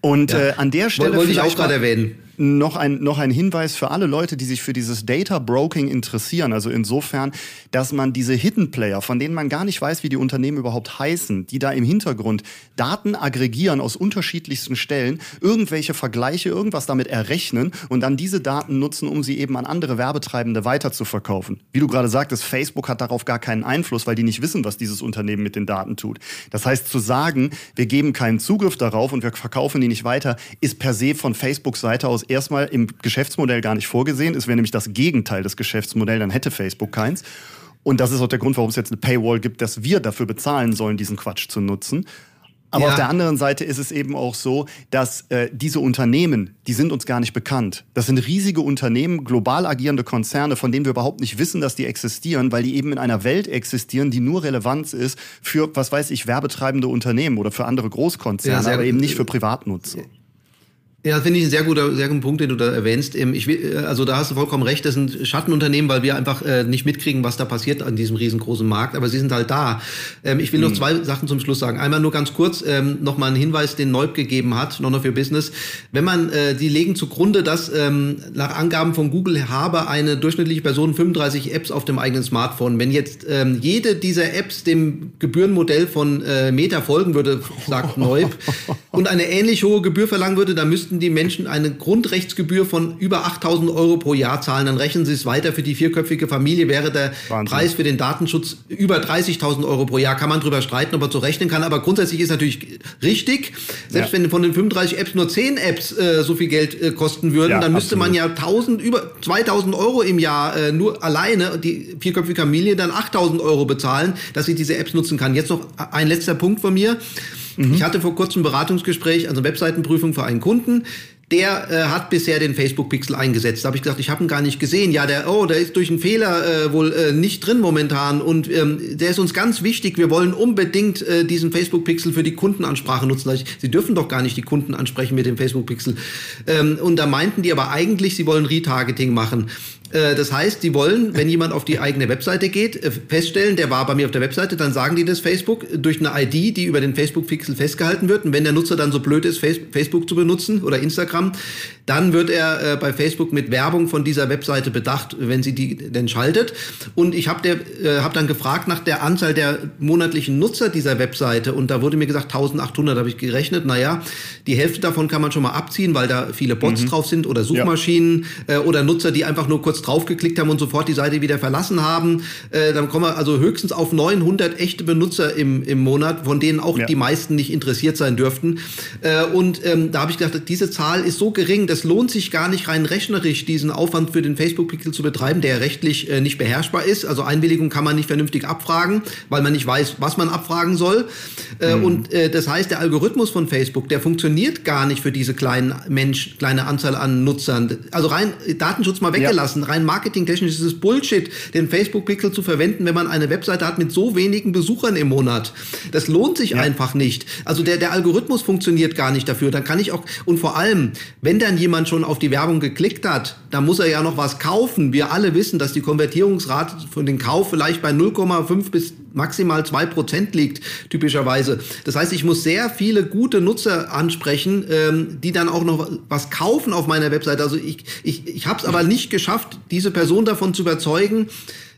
Und ja. äh, an der Stelle. Wollte ich auch gerade erwähnen noch ein, noch ein Hinweis für alle Leute, die sich für dieses Data Broking interessieren. Also insofern, dass man diese Hidden Player, von denen man gar nicht weiß, wie die Unternehmen überhaupt heißen, die da im Hintergrund Daten aggregieren aus unterschiedlichsten Stellen, irgendwelche Vergleiche, irgendwas damit errechnen und dann diese Daten nutzen, um sie eben an andere Werbetreibende weiterzuverkaufen. Wie du gerade sagtest, Facebook hat darauf gar keinen Einfluss, weil die nicht wissen, was dieses Unternehmen mit den Daten tut. Das heißt, zu sagen, wir geben keinen Zugriff darauf und wir verkaufen die nicht weiter, ist per se von Facebook Seite aus erstmal im Geschäftsmodell gar nicht vorgesehen. Es wäre nämlich das Gegenteil des Geschäftsmodells, dann hätte Facebook keins. Und das ist auch der Grund, warum es jetzt eine Paywall gibt, dass wir dafür bezahlen sollen, diesen Quatsch zu nutzen. Aber ja. auf der anderen Seite ist es eben auch so, dass äh, diese Unternehmen, die sind uns gar nicht bekannt. Das sind riesige Unternehmen, global agierende Konzerne, von denen wir überhaupt nicht wissen, dass die existieren, weil die eben in einer Welt existieren, die nur Relevanz ist für, was weiß ich, werbetreibende Unternehmen oder für andere Großkonzerne, ja, aber eben nicht für Privatnutzer. Ja, finde ich ein sehr guter, sehr guter Punkt, den du da erwähnst. Ähm, ich will, äh, also da hast du vollkommen recht, das sind Schattenunternehmen, weil wir einfach äh, nicht mitkriegen, was da passiert an diesem riesengroßen Markt, aber sie sind halt da. Ähm, ich will mhm. noch zwei Sachen zum Schluss sagen. Einmal nur ganz kurz ähm, nochmal einen Hinweis, den Neub gegeben hat, of Your Business. Wenn man, äh, die legen zugrunde, dass ähm, nach Angaben von Google habe eine durchschnittliche Person 35 Apps auf dem eigenen Smartphone. Wenn jetzt ähm, jede dieser Apps dem Gebührenmodell von äh, Meta folgen würde, sagt Neub, (laughs) und eine ähnlich hohe Gebühr verlangen würde, dann müssten die Menschen eine Grundrechtsgebühr von über 8000 Euro pro Jahr zahlen. Dann rechnen sie es weiter. Für die vierköpfige Familie wäre der Wahnsinn. Preis für den Datenschutz über 30.000 Euro pro Jahr. Kann man drüber streiten, ob er so rechnen kann. Aber grundsätzlich ist natürlich richtig. Selbst ja. wenn von den 35 Apps nur 10 Apps äh, so viel Geld äh, kosten würden, ja, dann müsste absolut. man ja 1000, über 2000 Euro im Jahr äh, nur alleine, die vierköpfige Familie, dann 8000 Euro bezahlen, dass sie diese Apps nutzen kann. Jetzt noch ein letzter Punkt von mir. Mhm. Ich hatte vor kurzem ein Beratungsgespräch, also Webseitenprüfung für einen Kunden. der äh, hat bisher den Facebook-Pixel eingesetzt. Da habe ich gesagt, ich habe ihn gar nicht gesehen. Ja, der, oh, der ist durch einen Fehler äh, wohl äh, nicht drin momentan und ähm, der ist uns ganz wichtig. Wir wollen unbedingt äh, diesen Facebook-Pixel für die Kundenansprache nutzen. Sie dürfen doch gar nicht die Kunden ansprechen mit dem Facebook-Pixel. Ähm, und da meinten die aber eigentlich, sie wollen Retargeting machen. Äh, das heißt, die wollen, wenn jemand auf die eigene Webseite geht, äh, feststellen, der war bei mir auf der Webseite, dann sagen die das Facebook durch eine ID, die über den Facebook-Pixel festgehalten wird. Und wenn der Nutzer dann so blöd ist, Facebook zu benutzen oder Instagram, dann wird er äh, bei Facebook mit Werbung von dieser Webseite bedacht, wenn sie die denn schaltet. Und ich habe äh, hab dann gefragt nach der Anzahl der monatlichen Nutzer dieser Webseite und da wurde mir gesagt 1800, habe ich gerechnet. Naja, die Hälfte davon kann man schon mal abziehen, weil da viele Bots mhm. drauf sind oder Suchmaschinen ja. äh, oder Nutzer, die einfach nur kurz draufgeklickt haben und sofort die Seite wieder verlassen haben. Äh, dann kommen wir also höchstens auf 900 echte Benutzer im, im Monat, von denen auch ja. die meisten nicht interessiert sein dürften. Äh, und ähm, da habe ich gedacht, diese Zahl ist so gering, das lohnt sich gar nicht rein rechnerisch, diesen Aufwand für den Facebook-Pixel zu betreiben, der rechtlich äh, nicht beherrschbar ist. Also Einwilligung kann man nicht vernünftig abfragen, weil man nicht weiß, was man abfragen soll. Äh, mhm. Und äh, das heißt, der Algorithmus von Facebook, der funktioniert gar nicht für diese kleinen Mensch, kleine Anzahl an Nutzern. Also rein Datenschutz mal weggelassen, ja. rein marketingtechnisch ist es Bullshit, den Facebook-Pixel zu verwenden, wenn man eine Webseite hat mit so wenigen Besuchern im Monat. Das lohnt sich ja. einfach nicht. Also der, der Algorithmus funktioniert gar nicht dafür. Dann kann ich auch, und vor allem, wenn dann jemand schon auf die Werbung geklickt hat, dann muss er ja noch was kaufen. Wir alle wissen, dass die Konvertierungsrate von den Kauf vielleicht bei 0,5 bis maximal 2 Prozent liegt, typischerweise. Das heißt, ich muss sehr viele gute Nutzer ansprechen, ähm, die dann auch noch was kaufen auf meiner Webseite. Also ich, ich, ich habe es aber nicht geschafft, diese Person davon zu überzeugen,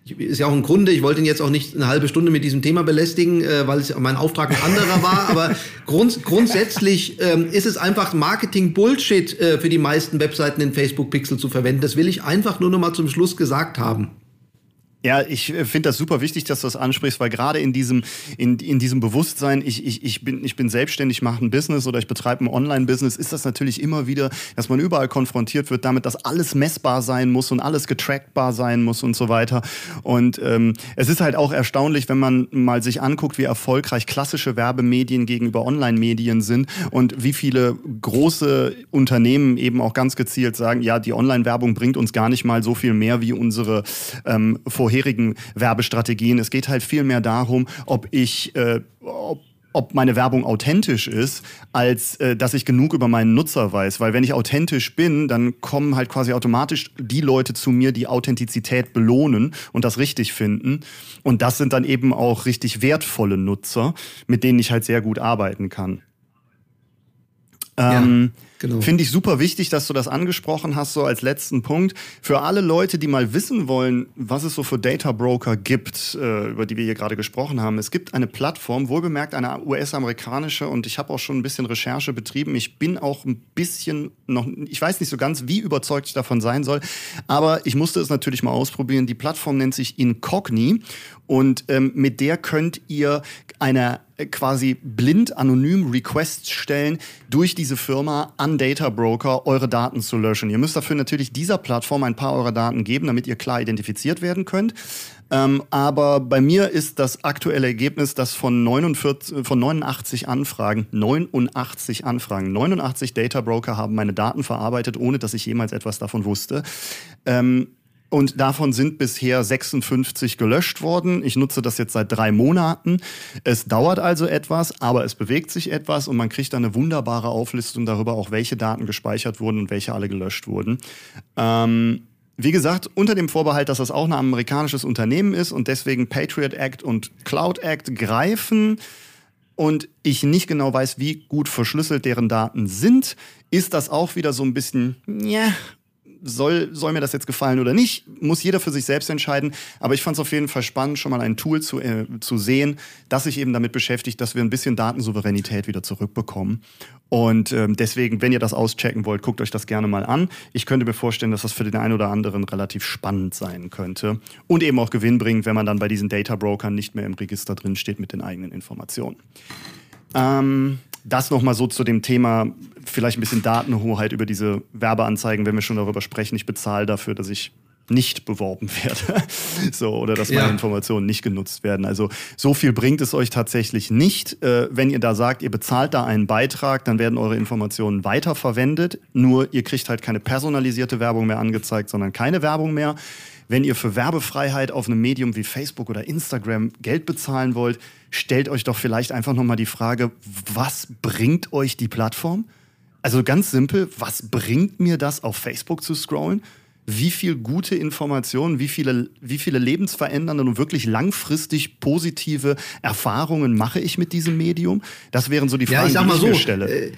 ist ja auch ein Grunde, ich wollte ihn jetzt auch nicht eine halbe Stunde mit diesem Thema belästigen, äh, weil es mein Auftrag ein anderer war, (laughs) aber grund, grundsätzlich ähm, ist es einfach Marketing-Bullshit äh, für die meisten Webseiten den Facebook-Pixel zu verwenden. Das will ich einfach nur noch mal zum Schluss gesagt haben. Ja, ich äh, finde das super wichtig, dass du das ansprichst, weil gerade in diesem, in, in diesem Bewusstsein, ich, ich, ich, bin, ich bin selbstständig, mache ein Business oder ich betreibe ein Online-Business, ist das natürlich immer wieder, dass man überall konfrontiert wird damit, dass alles messbar sein muss und alles getrackbar sein muss und so weiter. Und ähm, es ist halt auch erstaunlich, wenn man mal sich anguckt, wie erfolgreich klassische Werbemedien gegenüber Online-Medien sind und wie viele große Unternehmen eben auch ganz gezielt sagen, ja, die Online-Werbung bringt uns gar nicht mal so viel mehr wie unsere ähm, vorher vorherigen Werbestrategien. Es geht halt viel mehr darum, ob ich, äh, ob ob meine Werbung authentisch ist, als äh, dass ich genug über meinen Nutzer weiß. Weil wenn ich authentisch bin, dann kommen halt quasi automatisch die Leute zu mir, die Authentizität belohnen und das richtig finden. Und das sind dann eben auch richtig wertvolle Nutzer, mit denen ich halt sehr gut arbeiten kann. Ähm, ja. Genau. Finde ich super wichtig, dass du das angesprochen hast, so als letzten Punkt. Für alle Leute, die mal wissen wollen, was es so für Data Broker gibt, äh, über die wir hier gerade gesprochen haben. Es gibt eine Plattform, wohlbemerkt eine US-amerikanische, und ich habe auch schon ein bisschen Recherche betrieben. Ich bin auch ein bisschen noch, ich weiß nicht so ganz, wie überzeugt ich davon sein soll, aber ich musste es natürlich mal ausprobieren. Die Plattform nennt sich Incogni und ähm, mit der könnt ihr eine äh, quasi blind anonym Requests stellen, durch diese Firma an Data Broker eure Daten zu löschen. Ihr müsst dafür natürlich dieser Plattform ein paar eurer Daten geben, damit ihr klar identifiziert werden könnt. Ähm, aber bei mir ist das aktuelle Ergebnis, dass von, 49, von 89 Anfragen, 89 Anfragen, 89 Data Broker haben meine Daten verarbeitet, ohne dass ich jemals etwas davon wusste. Ähm, und davon sind bisher 56 gelöscht worden. Ich nutze das jetzt seit drei Monaten. Es dauert also etwas, aber es bewegt sich etwas und man kriegt dann eine wunderbare Auflistung darüber, auch welche Daten gespeichert wurden und welche alle gelöscht wurden. Ähm, wie gesagt, unter dem Vorbehalt, dass das auch ein amerikanisches Unternehmen ist und deswegen Patriot Act und Cloud Act greifen und ich nicht genau weiß, wie gut verschlüsselt deren Daten sind, ist das auch wieder so ein bisschen, ja, soll, soll mir das jetzt gefallen oder nicht, muss jeder für sich selbst entscheiden. Aber ich fand es auf jeden Fall spannend, schon mal ein Tool zu, äh, zu sehen, das sich eben damit beschäftigt, dass wir ein bisschen Datensouveränität wieder zurückbekommen. Und ähm, deswegen, wenn ihr das auschecken wollt, guckt euch das gerne mal an. Ich könnte mir vorstellen, dass das für den einen oder anderen relativ spannend sein könnte. Und eben auch Gewinn bringt, wenn man dann bei diesen Data Brokern nicht mehr im Register drin steht mit den eigenen Informationen. Ähm, das nochmal so zu dem Thema, vielleicht ein bisschen Datenhoheit über diese Werbeanzeigen, wenn wir schon darüber sprechen. Ich bezahle dafür, dass ich nicht beworben werde. (laughs) so, oder dass meine ja. Informationen nicht genutzt werden. Also so viel bringt es euch tatsächlich nicht. Äh, wenn ihr da sagt, ihr bezahlt da einen Beitrag, dann werden eure Informationen weiterverwendet. Nur ihr kriegt halt keine personalisierte Werbung mehr angezeigt, sondern keine Werbung mehr. Wenn ihr für Werbefreiheit auf einem Medium wie Facebook oder Instagram Geld bezahlen wollt, stellt euch doch vielleicht einfach nochmal die Frage, was bringt euch die Plattform? Also ganz simpel, was bringt mir das auf Facebook zu scrollen? wie viel gute Informationen, wie viele, wie viele lebensverändernde und wirklich langfristig positive Erfahrungen mache ich mit diesem Medium? Das wären so die Fragen, ja, ich sag mal die ich so, mir stelle.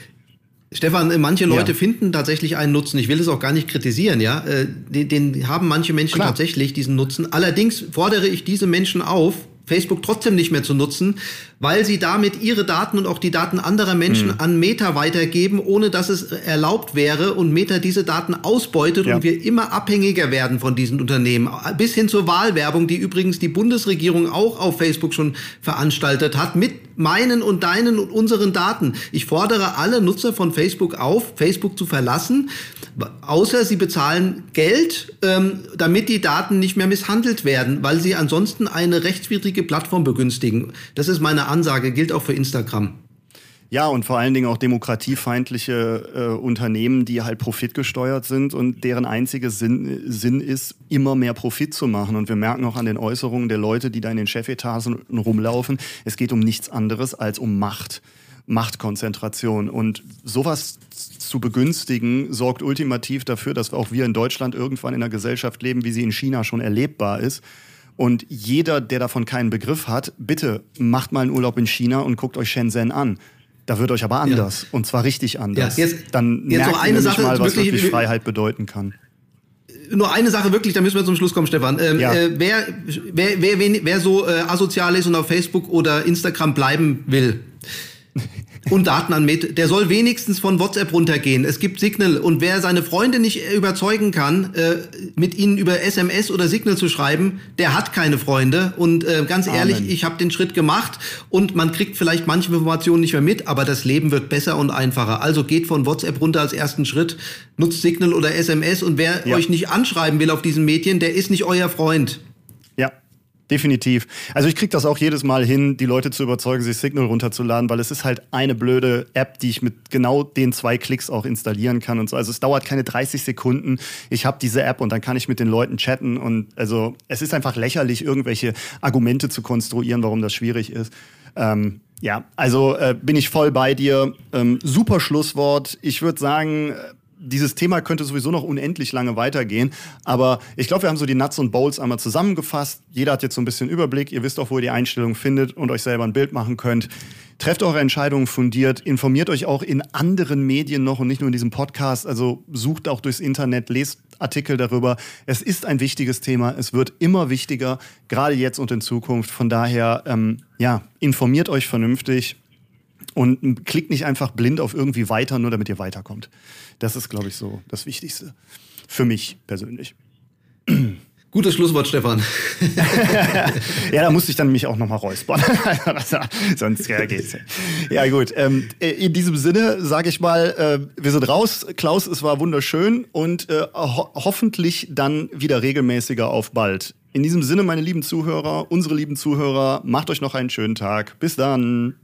Stefan, manche Leute ja. finden tatsächlich einen Nutzen. Ich will es auch gar nicht kritisieren, ja. Äh, den, den haben manche Menschen Klar. tatsächlich, diesen Nutzen. Allerdings fordere ich diese Menschen auf, Facebook trotzdem nicht mehr zu nutzen, weil sie damit ihre Daten und auch die Daten anderer Menschen mhm. an Meta weitergeben, ohne dass es erlaubt wäre und Meta diese Daten ausbeutet ja. und wir immer abhängiger werden von diesen Unternehmen. Bis hin zur Wahlwerbung, die übrigens die Bundesregierung auch auf Facebook schon veranstaltet hat, mit meinen und deinen und unseren Daten. Ich fordere alle Nutzer von Facebook auf, Facebook zu verlassen, außer sie bezahlen Geld, ähm, damit die Daten nicht mehr misshandelt werden, weil sie ansonsten eine rechtswidrige Plattform begünstigen. Das ist meine Ansage, gilt auch für Instagram. Ja, und vor allen Dingen auch demokratiefeindliche äh, Unternehmen, die halt profitgesteuert sind und deren einziger Sinn, Sinn ist, immer mehr Profit zu machen. Und wir merken auch an den Äußerungen der Leute, die da in den Chefetagen rumlaufen, es geht um nichts anderes als um Macht. Machtkonzentration. Und sowas zu begünstigen, sorgt ultimativ dafür, dass auch wir in Deutschland irgendwann in einer Gesellschaft leben, wie sie in China schon erlebbar ist. Und jeder, der davon keinen Begriff hat, bitte macht mal einen Urlaub in China und guckt euch Shenzhen an. Da wird euch aber anders. Ja. Und zwar richtig anders. Ja, jetzt, Dann jetzt merkt noch eine Sache, mal, was wirklich, wirklich Freiheit bedeuten kann nur eine Sache wirklich, da müssen wir zum Schluss kommen, Stefan. Ähm, ja. äh, wer, wer, wer, wer so äh, asozial ist und auf Facebook oder Instagram bleiben will, und Daten an Meta, der soll wenigstens von WhatsApp runtergehen. Es gibt Signal und wer seine Freunde nicht überzeugen kann, äh, mit ihnen über SMS oder Signal zu schreiben, der hat keine Freunde. Und äh, ganz Amen. ehrlich, ich habe den Schritt gemacht und man kriegt vielleicht manche Informationen nicht mehr mit, aber das Leben wird besser und einfacher. Also geht von WhatsApp runter als ersten Schritt, nutzt Signal oder SMS und wer ja. euch nicht anschreiben will auf diesen Medien, der ist nicht euer Freund. Definitiv. Also ich kriege das auch jedes Mal hin, die Leute zu überzeugen, sich Signal runterzuladen, weil es ist halt eine blöde App, die ich mit genau den zwei Klicks auch installieren kann und so. Also es dauert keine 30 Sekunden. Ich habe diese App und dann kann ich mit den Leuten chatten und also es ist einfach lächerlich, irgendwelche Argumente zu konstruieren, warum das schwierig ist. Ähm, ja, also äh, bin ich voll bei dir. Ähm, super Schlusswort. Ich würde sagen, dieses Thema könnte sowieso noch unendlich lange weitergehen. Aber ich glaube, wir haben so die Nuts und Bowls einmal zusammengefasst. Jeder hat jetzt so ein bisschen Überblick. Ihr wisst auch, wo ihr die Einstellung findet und euch selber ein Bild machen könnt. Trefft eure Entscheidungen fundiert. Informiert euch auch in anderen Medien noch und nicht nur in diesem Podcast. Also sucht auch durchs Internet, lest Artikel darüber. Es ist ein wichtiges Thema. Es wird immer wichtiger, gerade jetzt und in Zukunft. Von daher, ähm, ja, informiert euch vernünftig und klickt nicht einfach blind auf irgendwie weiter, nur damit ihr weiterkommt. Das ist, glaube ich, so das Wichtigste. Für mich persönlich. (clears throat) Gutes Schlusswort, Stefan. (laughs) ja, da musste ich dann mich auch nochmal räuspern. (laughs) Sonst ja, geht's. Ja, gut. Ähm, äh, in diesem Sinne sage ich mal, äh, wir sind raus. Klaus, es war wunderschön und äh, ho hoffentlich dann wieder regelmäßiger auf bald. In diesem Sinne, meine lieben Zuhörer, unsere lieben Zuhörer, macht euch noch einen schönen Tag. Bis dann.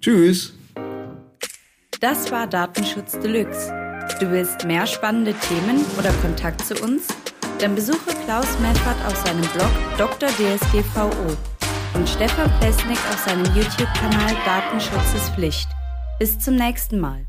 Tschüss. Das war Datenschutz Deluxe. Du willst mehr spannende Themen oder Kontakt zu uns? Dann besuche Klaus Meffert auf seinem Blog Dr. DSGVO und Stefan Plesnik auf seinem YouTube-Kanal Datenschutz ist Pflicht. Bis zum nächsten Mal.